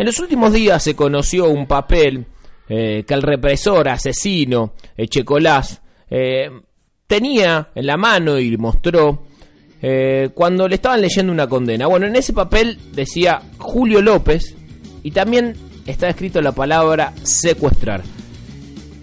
En los últimos días se conoció un papel eh, que el represor asesino Echecolás eh, tenía en la mano y mostró eh, cuando le estaban leyendo una condena. Bueno, en ese papel decía Julio López y también está escrito la palabra secuestrar.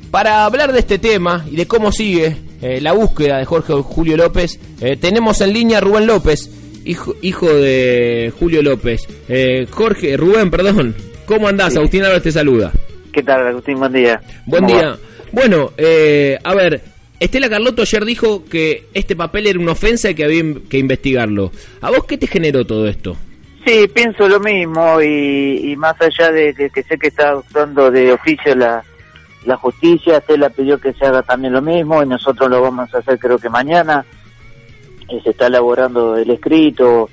Para hablar de este tema y de cómo sigue eh, la búsqueda de Jorge Julio López, eh, tenemos en línea a Rubén López, hijo, hijo de Julio López. Eh, Jorge, Rubén, perdón. ¿Cómo andás? Agustín Álvarez te saluda. ¿Qué tal, Agustín? Buen día. Buen día. Bueno, a ver, Estela Carlotto ayer dijo que este papel era una ofensa y que había que investigarlo. ¿A vos qué te generó todo esto? Sí, pienso lo mismo y, más allá de que, sé que está usando de oficio la, la justicia, Estela pidió que se haga también lo mismo y nosotros lo vamos a hacer creo que mañana. Eh, se está elaborando el escrito.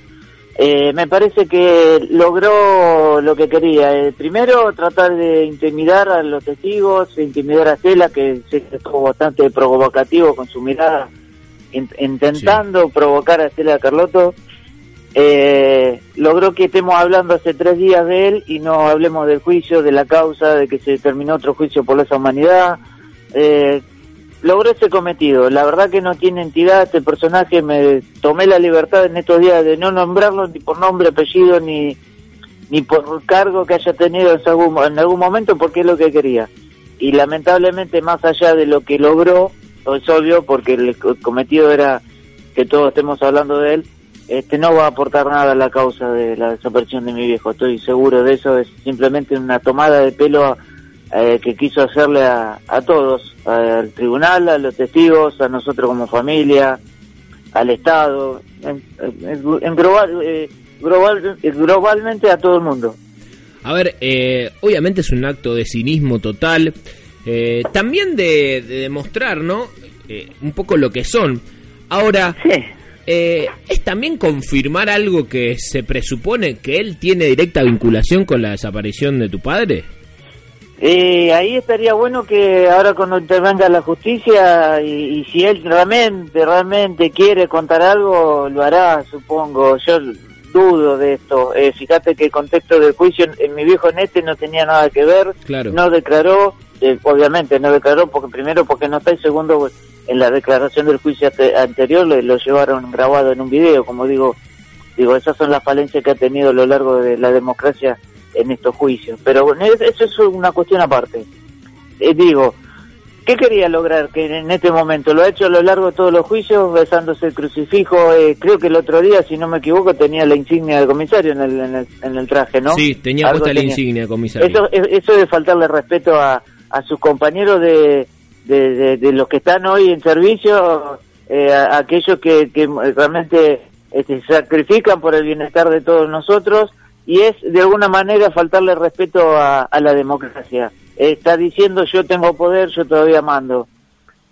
Eh, me parece que logró lo que quería. Eh, primero, tratar de intimidar a los testigos, intimidar a Estela, que se estuvo bastante provocativo con su mirada, intentando provocar a Estela Carlotto eh, logró que estemos hablando hace tres días de él y no hablemos del juicio, de la causa, de que se terminó otro juicio por lesa humanidad. Logró ese cometido. La verdad que no tiene entidad este personaje. Me tomé la libertad en estos días de no nombrarlo ni por nombre, apellido, ni, ni por cargo que haya tenido en algún, en algún momento porque es lo que quería. Y lamentablemente, más allá de lo que logró, es obvio porque el cometido era que todos estemos hablando de él, este no va a aportar nada a la causa de la desaparición de mi viejo, estoy seguro de eso, es simplemente una tomada de pelo eh, que quiso hacerle a, todos, al tribunal, a los testigos, a nosotros como familia, al Estado, en, global, eh, global, globalmente a todo el mundo. A ver, eh, obviamente es un acto de cinismo total, también de, de demostrar, ¿no? un poco lo que son. Ahora, sí eh, ¿Es también confirmar algo que se presupone que él tiene directa vinculación con la desaparición de tu padre? Eh, ahí estaría bueno que ahora cuando intervenga la justicia y, si él realmente, realmente quiere contar algo, lo hará, supongo. Yo dudo de esto. Eh, fíjate que el contexto del juicio en mi viejo Nete no tenía nada que ver. Claro. No declaró, eh, obviamente no declaró porque primero porque no está y segundo en la declaración del juicio anterior lo, llevaron grabado en un video, como digo, digo, esas son las falencias que ha tenido a lo largo de la democracia en estos juicios. Pero bueno, eso es una cuestión aparte. Eh, digo, ¿qué quería lograr que en este momento? Lo ha hecho a lo largo de todos los juicios, besándose el crucifijo. Eh, creo que el otro día, si no me equivoco, tenía la insignia del comisario en el, en el, traje, ¿no? Sí, tenía puesta la insignia comisario. Eso, eso de faltarle respeto a, a sus compañeros de, de, los que están hoy en servicio, eh, aquellos que, realmente este, sacrifican por el bienestar de todos nosotros y es de alguna manera faltarle respeto a, la democracia. está diciendo yo tengo poder, yo todavía mando.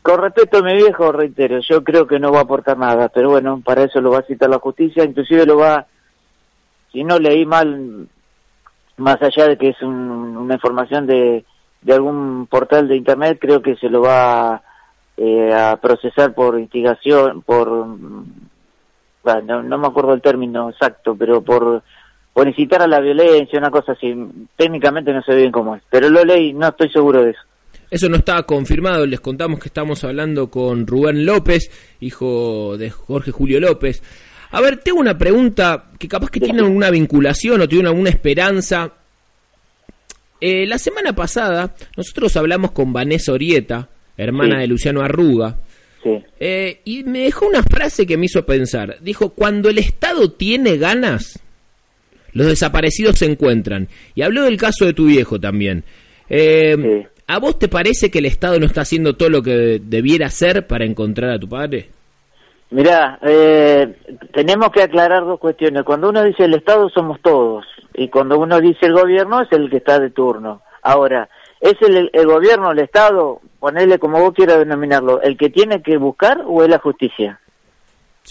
Con respecto a mi viejo, reitero, yo creo que no va a aportar nada, pero bueno, para eso lo va a citar la justicia, inclusive lo va, si no leí mal, más allá de que es una información de, de algún portal de internet, creo que se lo va eh, a procesar por instigación, por, bueno, no, me acuerdo el término exacto, pero por, por incitar a la violencia, una cosa así. Técnicamente no sé bien cómo es, pero lo leí, no estoy seguro de eso. Eso no está confirmado, les contamos que estamos hablando con Rubén López, hijo de Jorge Julio López. A ver, tengo una pregunta que capaz que tiene alguna vinculación o tiene alguna esperanza eh, la semana pasada nosotros hablamos con Vanessa Orieta, hermana de Luciano Arruga, eh, y me dejó una frase que me hizo pensar. Dijo, cuando el Estado tiene ganas, los desaparecidos se encuentran. Y habló del caso de tu viejo también. Eh, ¿A vos te parece que el Estado no está haciendo todo lo que debiera hacer para encontrar a tu padre? Mirá, tenemos que aclarar dos cuestiones. Cuando uno dice el Estado somos todos y cuando uno dice el gobierno es el que está de turno. Ahora, ¿es el, el gobierno, el Estado, ponerle como vos quieras denominarlo, el que tiene que buscar o es la justicia?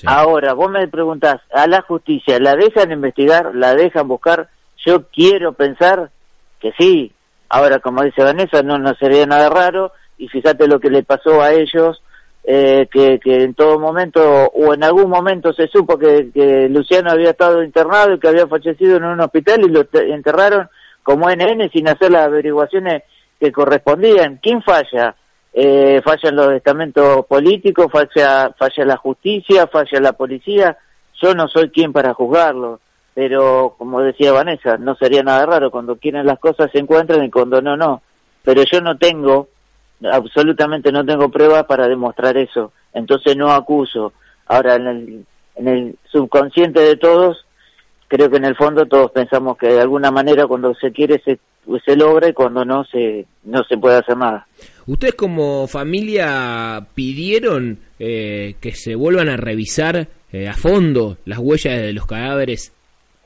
Ahora, vos me preguntás, ¿a la justicia la dejan investigar, la dejan buscar? Yo quiero pensar que sí. Ahora, como dice Vanessa, no, no sería nada raro y fíjate lo que le pasó a ellos eh, que, que, en todo momento o en algún momento se supo que, Luciano había estado internado y que había fallecido en un hospital y lo enterraron como NN sin hacer las averiguaciones que correspondían. ¿Quién falla? Eh, fallan los estamentos políticos, falla, falla la justicia, falla la policía. Yo no soy quien para juzgarlo, pero como decía Vanessa, no sería nada raro. Cuando quieren las cosas se encuentran y cuando no, no. Pero yo no tengo, absolutamente no tengo pruebas para demostrar eso. Entonces no acuso. Ahora, en el, en el subconsciente de todos, creo que en el fondo todos pensamos que de alguna manera cuando se quiere se, se logra y cuando no se, no se puede hacer nada. ¿Ustedes como familia pidieron eh, que se vuelvan a revisar eh, a fondo las huellas de los cadáveres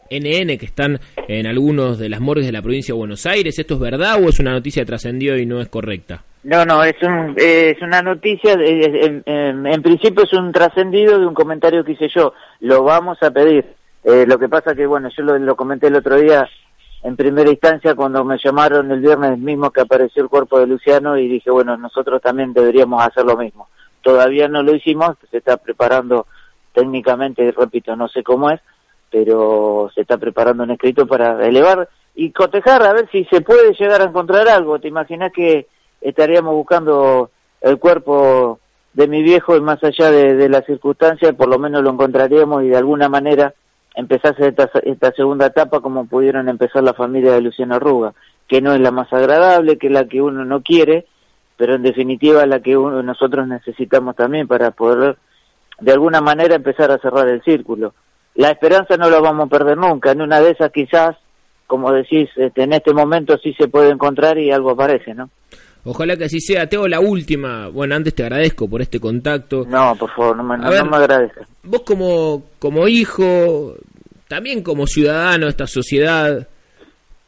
NN que están en algunos de las morgues de la provincia de Buenos Aires? ¿Esto es verdad o es una noticia que trascendió y no es correcta? No, no, es, un, es una noticia, en, en, principio es un trascendido de un comentario que hice yo, lo vamos a pedir. Eh, lo que pasa que, bueno, yo lo, lo comenté el otro día en primera instancia cuando me llamaron el viernes mismo que apareció el cuerpo de Luciano y dije, bueno, nosotros también deberíamos hacer lo mismo. Todavía no lo hicimos, se está preparando técnicamente, repito, no sé cómo es, pero se está preparando un escrito para elevar y cotejar a ver si se puede llegar a encontrar algo. ¿Te imaginas que estaríamos buscando el cuerpo de mi viejo y más allá de, de las circunstancias, por lo menos lo encontraríamos y de alguna manera empezase esta, esta segunda etapa como pudieron empezar la familia de Luciano Arruga, que no es la más agradable, que es la que uno no quiere, pero en definitiva la que uno, nosotros necesitamos también para poder de alguna manera empezar a cerrar el círculo. La esperanza no la vamos a perder nunca, en una de esas quizás, como decís, este, en este momento sí se puede encontrar y algo aparece, ¿no? Ojalá que así sea. Te la última. Bueno, antes te agradezco por este contacto. No, por favor, no me, no, me agradezcas. Vos como, como hijo, también como ciudadano de esta sociedad,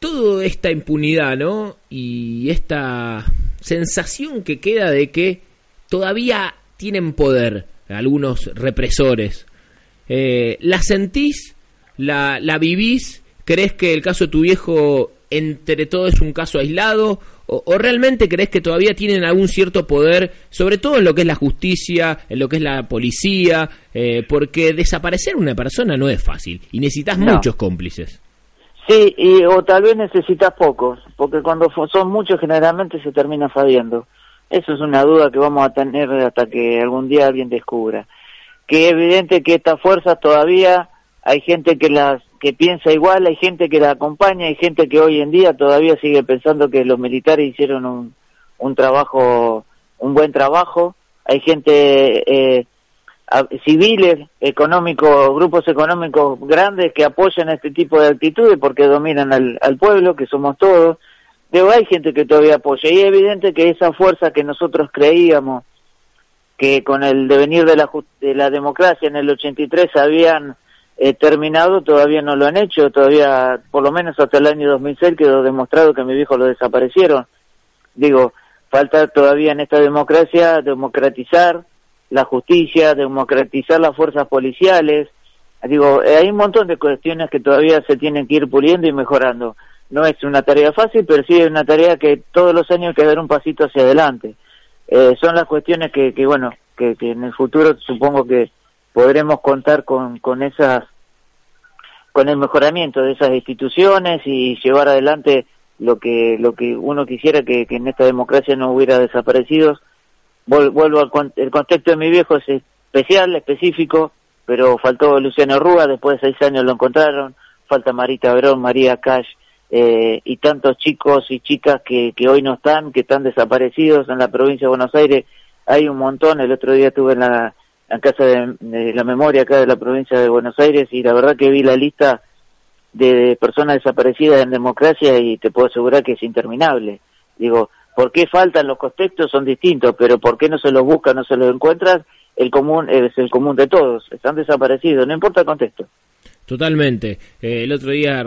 toda esta impunidad, ¿no? Y esta sensación que queda de que todavía tienen poder algunos represores. Eh, ¿La sentís? ¿La, ¿La vivís? ¿Crees que el caso de tu viejo entre todo es un caso aislado? O, realmente crees que todavía tienen algún cierto poder, sobre todo en lo que es la justicia, en lo que es la policía? Eh, porque desaparecer una persona no es fácil y necesitas muchos cómplices. Sí, y, o tal vez necesitas pocos, porque cuando son muchos generalmente se termina fadiendo. Eso es una duda que vamos a tener hasta que algún día alguien descubra. Que es evidente que estas fuerzas todavía hay gente que las que piensa igual, hay gente que la acompaña, hay gente que hoy en día todavía sigue pensando que los militares hicieron un, un trabajo, un buen trabajo, hay gente eh, civiles, económicos, grupos económicos grandes que apoyan este tipo de actitudes porque dominan al, al pueblo, que somos todos, pero hay gente que todavía apoya. Y es evidente que esa fuerza que nosotros creíamos que con el devenir de la, de la democracia en el 83 habían eh, terminado, todavía no lo han hecho, todavía, por lo menos hasta el año 2006 quedó demostrado que mi viejo lo desaparecieron. Digo, falta todavía en esta democracia democratizar la justicia, democratizar las fuerzas policiales. Digo, eh, hay un montón de cuestiones que todavía se tienen que ir puliendo y mejorando. No es una tarea fácil, pero sí es una tarea que todos los años hay que dar un pasito hacia adelante. Eh, son las cuestiones que, que bueno, que, que en el futuro supongo que podremos contar con, con esas con el mejoramiento de esas instituciones y llevar adelante lo que lo que uno quisiera que, en esta democracia no hubiera desaparecido. Vuelvo al el contexto de mi viejo es especial específico pero faltó Luciano Rúa después de seis años lo encontraron falta Marita Verón María Cash eh, y tantos chicos y chicas que, que hoy no están que están desaparecidos en la provincia de Buenos Aires. Hay un montón el otro día estuve en la en Casa de, la Memoria acá de la provincia de Buenos Aires y la verdad que vi la lista de personas desaparecidas en democracia y te puedo asegurar que es interminable. Digo, ¿por qué faltan los contextos? Son distintos, pero ¿por qué no se los busca, no se los encuentran? El común es el común de todos, están desaparecidos, no importa el contexto. Totalmente. Eh, el otro día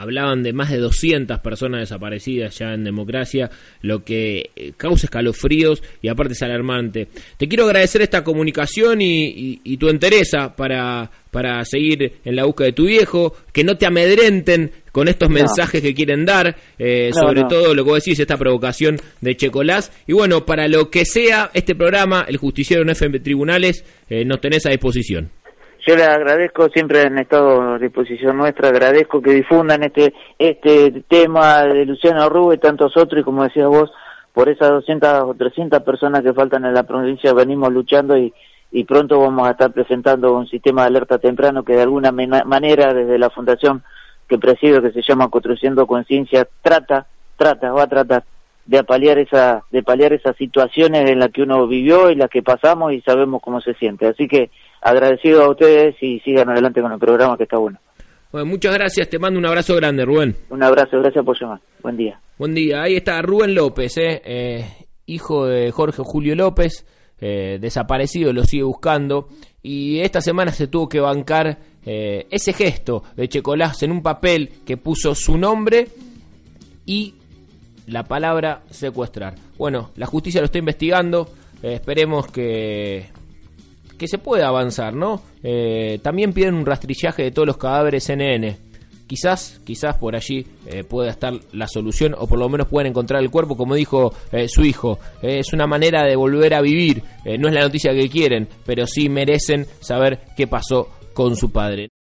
hablaban de más de 200 personas desaparecidas ya en democracia, lo que eh, causa escalofríos y aparte es alarmante. Te quiero agradecer esta comunicación y, tu entereza para, para seguir en la búsqueda de tu viejo, que no te amedrenten con estos mensajes que quieren dar, eh, sobre todo lo que vos decís, esta provocación de Checolás. Y bueno, para lo que sea este programa, el Justiciero en FM Tribunales, eh, nos tenés a disposición. Yo les agradezco, siempre han estado a disposición nuestra, agradezco que difundan este este tema de Luciano Rubio y tantos otros, y como decías vos, por esas 200 o 300 personas que faltan en la provincia venimos luchando y, y pronto vamos a estar presentando un sistema de alerta temprano que de alguna manera desde la fundación que presido, que se llama Construyendo Conciencia, trata, trata, va a tratar de paliar esa, de paliar esas situaciones en las que uno vivió y las que pasamos y sabemos cómo se siente. Así que agradecido a ustedes y sigan adelante con el programa que está bueno. Bueno, muchas gracias, te mando un abrazo grande, Rubén. Un abrazo, gracias por llamar. Buen día. Buen día, ahí está Rubén López, eh, eh hijo de Jorge Julio López, eh, desaparecido, lo sigue buscando, y esta semana se tuvo que bancar ese gesto de Checolás en un papel que puso su nombre y la palabra secuestrar. Bueno, la justicia lo está investigando, esperemos que que se pueda avanzar, ¿no? Eh, también piden un rastrillaje de todos los cadáveres NN. Quizás, quizás por allí eh, pueda estar la solución o por lo menos puedan encontrar el cuerpo, como dijo eh, su hijo. es una manera de volver a vivir. no es la noticia que quieren, pero sí merecen saber qué pasó con su padre.